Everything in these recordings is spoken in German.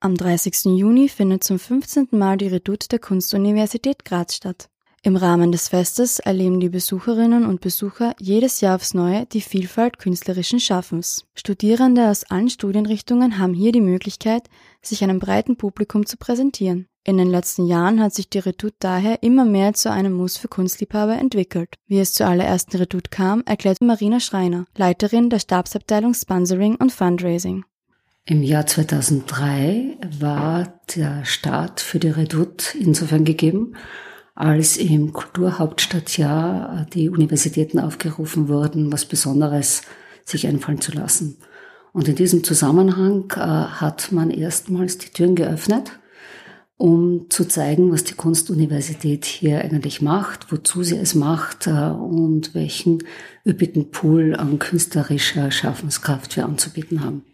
Am 30. Juni findet zum 15. Mal die Redoute der Kunstuniversität Graz statt. Im Rahmen des Festes erleben die Besucherinnen und Besucher jedes Jahr aufs Neue die Vielfalt künstlerischen Schaffens. Studierende aus allen Studienrichtungen haben hier die Möglichkeit, sich einem breiten Publikum zu präsentieren. In den letzten Jahren hat sich die Redoute daher immer mehr zu einem Muss für Kunstliebhaber entwickelt. Wie es zur allerersten Redoute kam, erklärt Marina Schreiner, Leiterin der Stabsabteilung Sponsoring und Fundraising. Im Jahr 2003 war der Start für die Redoute insofern gegeben, als im Kulturhauptstadtjahr die Universitäten aufgerufen wurden, was Besonderes sich einfallen zu lassen. Und in diesem Zusammenhang äh, hat man erstmals die Türen geöffnet, um zu zeigen, was die Kunstuniversität hier eigentlich macht, wozu sie es macht äh, und welchen üppigen Pool an künstlerischer Schaffenskraft wir anzubieten haben.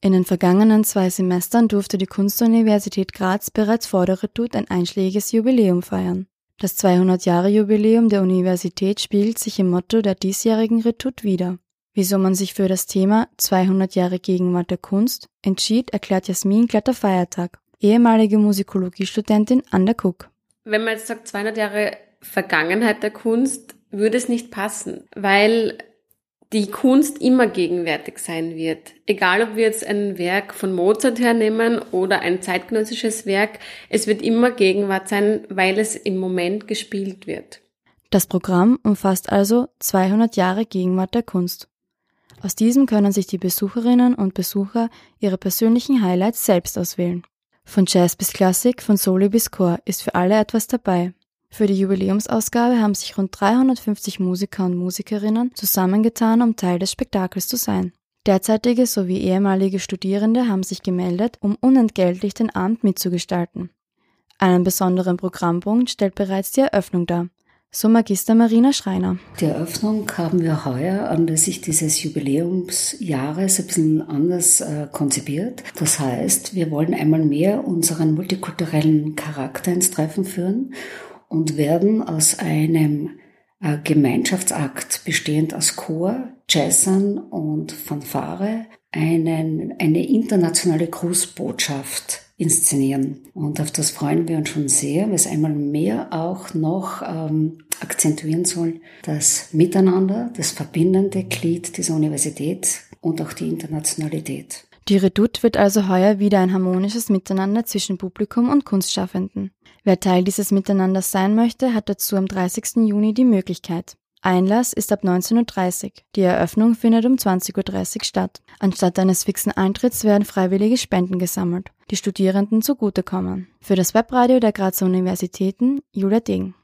In den vergangenen zwei Semestern durfte die Kunstuniversität Graz bereits vor der Redoute ein einschlägiges Jubiläum feiern. Das 200-Jahre-Jubiläum der Universität spiegelt sich im Motto der diesjährigen Redoute wieder. Wieso man sich für das Thema 200 Jahre Gegenwart der Kunst entschied, erklärt Jasmin Glatter-Feiertag, ehemalige Musikologie-Studentin an der Cook. Wenn man jetzt sagt 200 Jahre Vergangenheit der Kunst, würde es nicht passen, weil die Kunst immer gegenwärtig sein wird. Egal, ob wir jetzt ein Werk von Mozart hernehmen oder ein zeitgenössisches Werk, es wird immer Gegenwart sein, weil es im Moment gespielt wird. Das Programm umfasst also 200 Jahre Gegenwart der Kunst. Aus diesem können sich die Besucherinnen und Besucher ihre persönlichen Highlights selbst auswählen. Von Jazz bis Klassik, von Soli bis Chor ist für alle etwas dabei. Für die Jubiläumsausgabe haben sich rund 350 Musiker und Musikerinnen zusammengetan, um Teil des Spektakels zu sein. Derzeitige sowie ehemalige Studierende haben sich gemeldet, um unentgeltlich den Abend mitzugestalten. Einen besonderen Programmpunkt stellt bereits die Eröffnung dar. So Magister Marina Schreiner. Die Eröffnung haben wir heuer anlässlich dieses Jubiläumsjahres ein bisschen anders äh, konzipiert. Das heißt, wir wollen einmal mehr unseren multikulturellen Charakter ins Treffen führen und werden aus einem äh, Gemeinschaftsakt bestehend aus Chor, Jazzern und Fanfare einen, eine internationale Grußbotschaft inszenieren. Und auf das freuen wir uns schon sehr, weil es einmal mehr auch noch ähm, akzentuieren soll, das Miteinander, das verbindende Glied dieser Universität und auch die Internationalität. Die Redoute wird also heuer wieder ein harmonisches Miteinander zwischen Publikum und Kunstschaffenden. Wer Teil dieses Miteinanders sein möchte, hat dazu am 30. Juni die Möglichkeit. Einlass ist ab 19.30 Uhr. Die Eröffnung findet um 20.30 Uhr statt. Anstatt eines fixen Eintritts werden freiwillige Spenden gesammelt, die Studierenden zugutekommen. Für das Webradio der Grazer Universitäten Julia Degen.